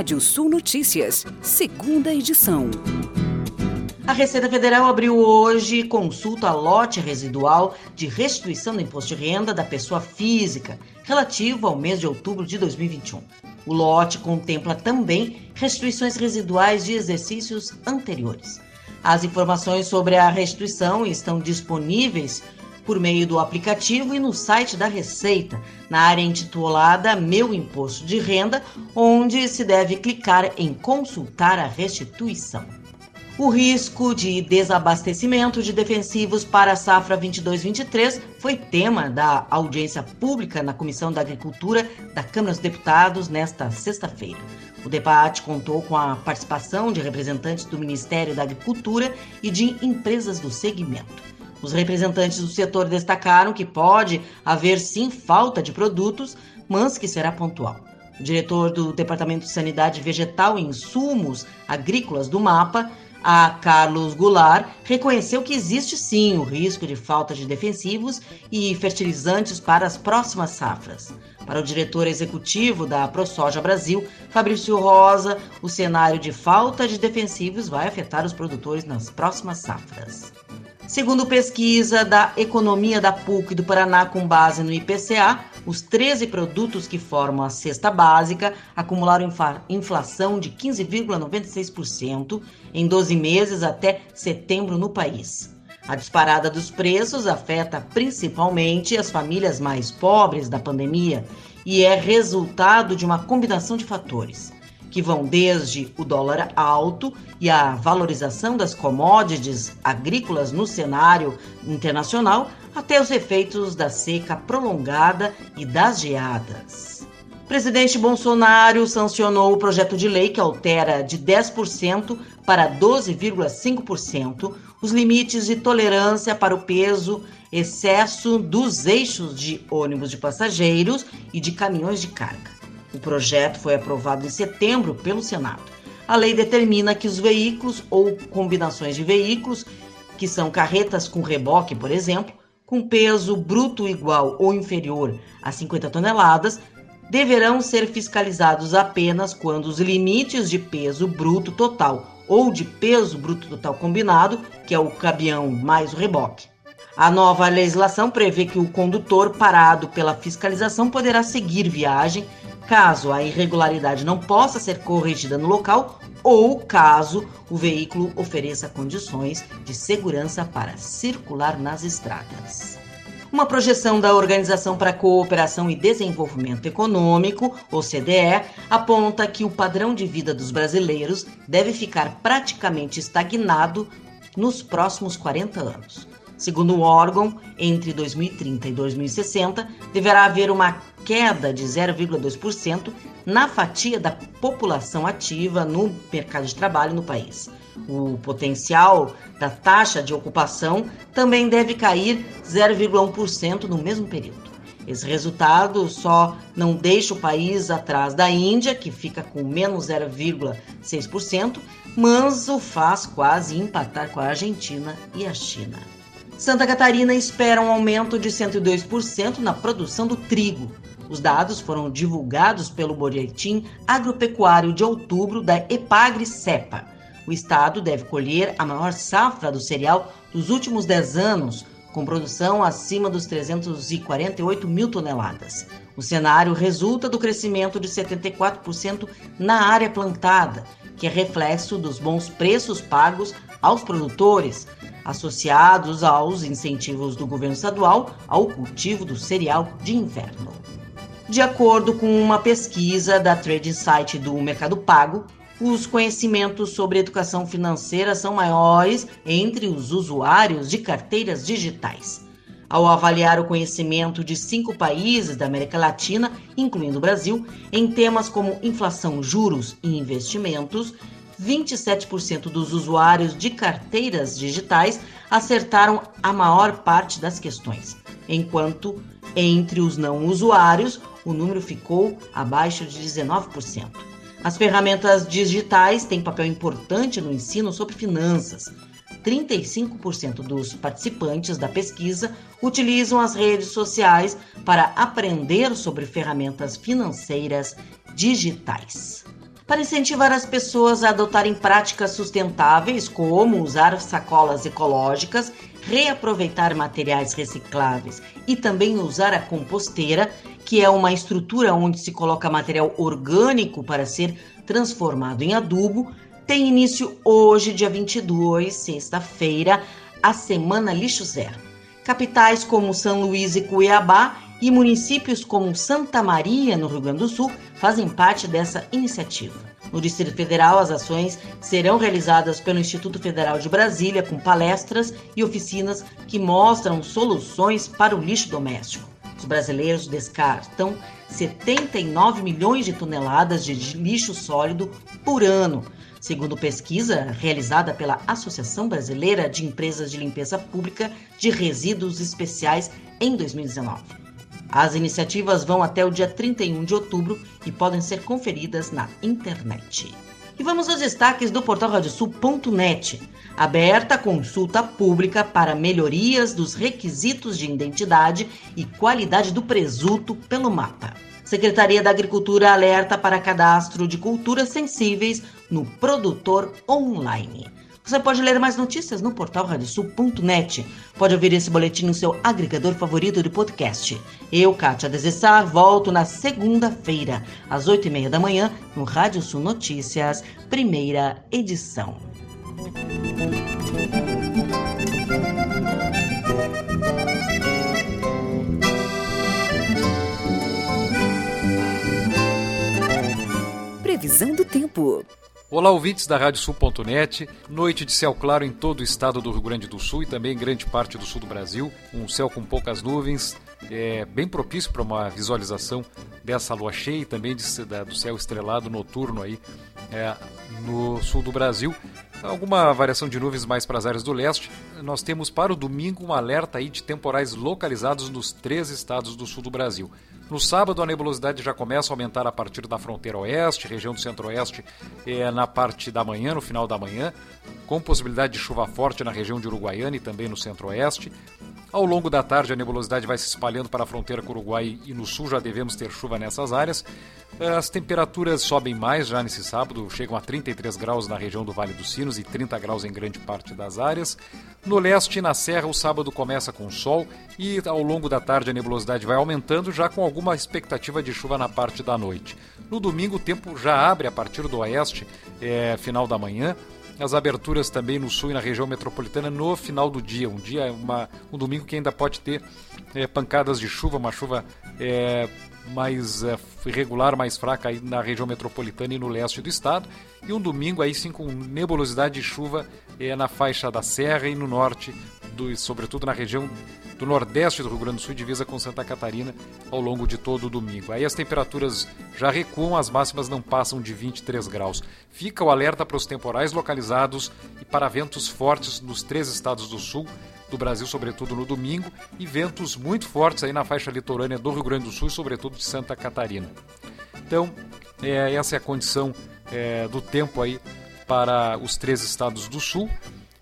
Rádio Sul Notícias, segunda edição. A Receita Federal abriu hoje consulta lote residual de restituição do imposto de renda da pessoa física, relativo ao mês de outubro de 2021. O lote contempla também restituições residuais de exercícios anteriores. As informações sobre a restituição estão disponíveis por meio do aplicativo e no site da Receita, na área intitulada Meu Imposto de Renda, onde se deve clicar em Consultar a restituição. O risco de desabastecimento de defensivos para a safra 22-23 foi tema da audiência pública na Comissão da Agricultura da Câmara dos Deputados nesta sexta-feira. O debate contou com a participação de representantes do Ministério da Agricultura e de empresas do segmento. Os representantes do setor destacaram que pode haver sim falta de produtos, mas que será pontual. O diretor do Departamento de Sanidade Vegetal e Insumos Agrícolas do MAPA, a Carlos Goulart, reconheceu que existe sim o risco de falta de defensivos e fertilizantes para as próximas safras. Para o diretor executivo da ProSoja Brasil, Fabrício Rosa, o cenário de falta de defensivos vai afetar os produtores nas próximas safras. Segundo pesquisa da Economia da PUC do Paraná com base no IPCA, os 13 produtos que formam a cesta básica acumularam inflação de 15,96% em 12 meses até setembro no país. A disparada dos preços afeta principalmente as famílias mais pobres da pandemia e é resultado de uma combinação de fatores que vão desde o dólar alto e a valorização das commodities agrícolas no cenário internacional até os efeitos da seca prolongada e das geadas. O presidente Bolsonaro sancionou o projeto de lei que altera de 10% para 12,5% os limites de tolerância para o peso excesso dos eixos de ônibus de passageiros e de caminhões de carga. O projeto foi aprovado em setembro pelo Senado. A lei determina que os veículos ou combinações de veículos, que são carretas com reboque, por exemplo, com peso bruto igual ou inferior a 50 toneladas, deverão ser fiscalizados apenas quando os limites de peso bruto total ou de peso bruto total combinado, que é o caminhão mais o reboque. A nova legislação prevê que o condutor parado pela fiscalização poderá seguir viagem caso a irregularidade não possa ser corrigida no local ou caso o veículo ofereça condições de segurança para circular nas estradas. Uma projeção da Organização para a Cooperação e Desenvolvimento Econômico, OCDE, aponta que o padrão de vida dos brasileiros deve ficar praticamente estagnado nos próximos 40 anos. Segundo o órgão, entre 2030 e 2060, deverá haver uma queda de 0,2% na fatia da população ativa no mercado de trabalho no país. O potencial da taxa de ocupação também deve cair 0,1% no mesmo período. Esse resultado só não deixa o país atrás da Índia, que fica com menos 0,6%, mas o faz quase empatar com a Argentina e a China. Santa Catarina espera um aumento de 102% na produção do trigo. Os dados foram divulgados pelo Boletim Agropecuário de outubro da Epagre-Cepa. O estado deve colher a maior safra do cereal dos últimos 10 anos, com produção acima dos 348 mil toneladas. O cenário resulta do crescimento de 74% na área plantada, que é reflexo dos bons preços pagos aos produtores, associados aos incentivos do governo estadual ao cultivo do cereal de inverno. De acordo com uma pesquisa da Trade Insight do Mercado Pago, os conhecimentos sobre educação financeira são maiores entre os usuários de carteiras digitais. Ao avaliar o conhecimento de cinco países da América Latina, incluindo o Brasil, em temas como inflação, juros e investimentos, 27% dos usuários de carteiras digitais acertaram a maior parte das questões, enquanto entre os não usuários o número ficou abaixo de 19%. As ferramentas digitais têm papel importante no ensino sobre finanças. 35% dos participantes da pesquisa utilizam as redes sociais para aprender sobre ferramentas financeiras digitais. para incentivar as pessoas a adotarem práticas sustentáveis, como usar sacolas ecológicas, reaproveitar materiais recicláveis e também usar a composteira, que é uma estrutura onde se coloca material orgânico para ser transformado em adubo, tem início hoje, dia 22, sexta-feira, a Semana Lixo Zero. Capitais como São Luís e Cuiabá e municípios como Santa Maria, no Rio Grande do Sul, fazem parte dessa iniciativa. No Distrito Federal, as ações serão realizadas pelo Instituto Federal de Brasília, com palestras e oficinas que mostram soluções para o lixo doméstico. Os brasileiros descartam 79 milhões de toneladas de lixo sólido por ano, segundo pesquisa realizada pela Associação Brasileira de Empresas de Limpeza Pública de Resíduos Especiais em 2019. As iniciativas vão até o dia 31 de outubro e podem ser conferidas na internet. E vamos aos destaques do portal radiosul.net. Aberta consulta pública para melhorias dos requisitos de identidade e qualidade do presunto pelo mapa. Secretaria da Agricultura alerta para cadastro de culturas sensíveis no produtor online. Você pode ler mais notícias no portal radiosul.net. Pode ouvir esse boletim no seu agregador favorito de podcast. Eu, Kátia Desessar, volto na segunda-feira, às oito e meia da manhã, no Rádio Sul Notícias, primeira edição. Previsão do tempo. Olá, ouvintes da Radiosul.net. Noite de céu claro em todo o estado do Rio Grande do Sul e também em grande parte do sul do Brasil. Um céu com poucas nuvens, é bem propício para uma visualização dessa lua cheia e também de, da, do céu estrelado noturno aí é, no sul do Brasil. Alguma variação de nuvens mais para as áreas do leste. Nós temos para o domingo um alerta aí de temporais localizados nos três estados do sul do Brasil. No sábado, a nebulosidade já começa a aumentar a partir da fronteira oeste, região do centro-oeste, é, na parte da manhã, no final da manhã, com possibilidade de chuva forte na região de Uruguaiana e também no centro-oeste. Ao longo da tarde, a nebulosidade vai se espalhando para a fronteira com o Uruguai e no sul já devemos ter chuva nessas áreas. As temperaturas sobem mais já nesse sábado, chegam a 33 graus na região do Vale dos Sinos e 30 graus em grande parte das áreas. No leste e na serra, o sábado começa com sol e ao longo da tarde a nebulosidade vai aumentando, já com alguma expectativa de chuva na parte da noite. No domingo, o tempo já abre a partir do oeste, é, final da manhã. As aberturas também no sul e na região metropolitana no final do dia. Um dia, uma, um domingo que ainda pode ter é, pancadas de chuva, uma chuva é, mais é, irregular, mais fraca aí na região metropolitana e no leste do estado. E um domingo aí sim com nebulosidade de chuva na faixa da Serra e no norte, do, sobretudo na região do nordeste do Rio Grande do Sul, divisa com Santa Catarina, ao longo de todo o domingo. Aí as temperaturas já recuam, as máximas não passam de 23 graus. Fica o alerta para os temporais localizados e para ventos fortes nos três estados do sul do Brasil, sobretudo no domingo, e ventos muito fortes aí na faixa litorânea do Rio Grande do Sul e sobretudo de Santa Catarina. Então, é, essa é a condição é, do tempo aí para os três estados do sul.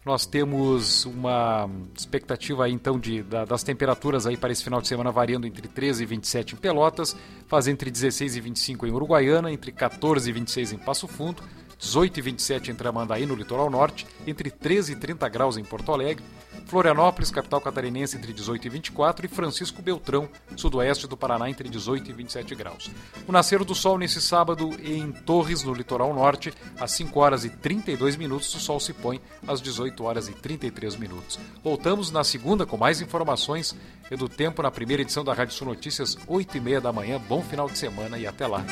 Nós temos uma expectativa aí, então de, da, das temperaturas aí para esse final de semana variando entre 13 e 27 em Pelotas, faz entre 16 e 25 em Uruguaiana, entre 14 e 26 em Passo Fundo, 18 e 27 em Tramandaí, no litoral norte, entre 13 e 30 graus em Porto Alegre, Florianópolis, capital catarinense, entre 18 e 24 e Francisco Beltrão, sudoeste do Paraná, entre 18 e 27 graus. O nascer do sol nesse sábado em Torres, no litoral norte, às 5 horas e 32 minutos, o sol se põe às 18 horas e 33 minutos. Voltamos na segunda com mais informações e do tempo na primeira edição da Rádio Sul Notícias, 8 e meia da manhã. Bom final de semana e até lá.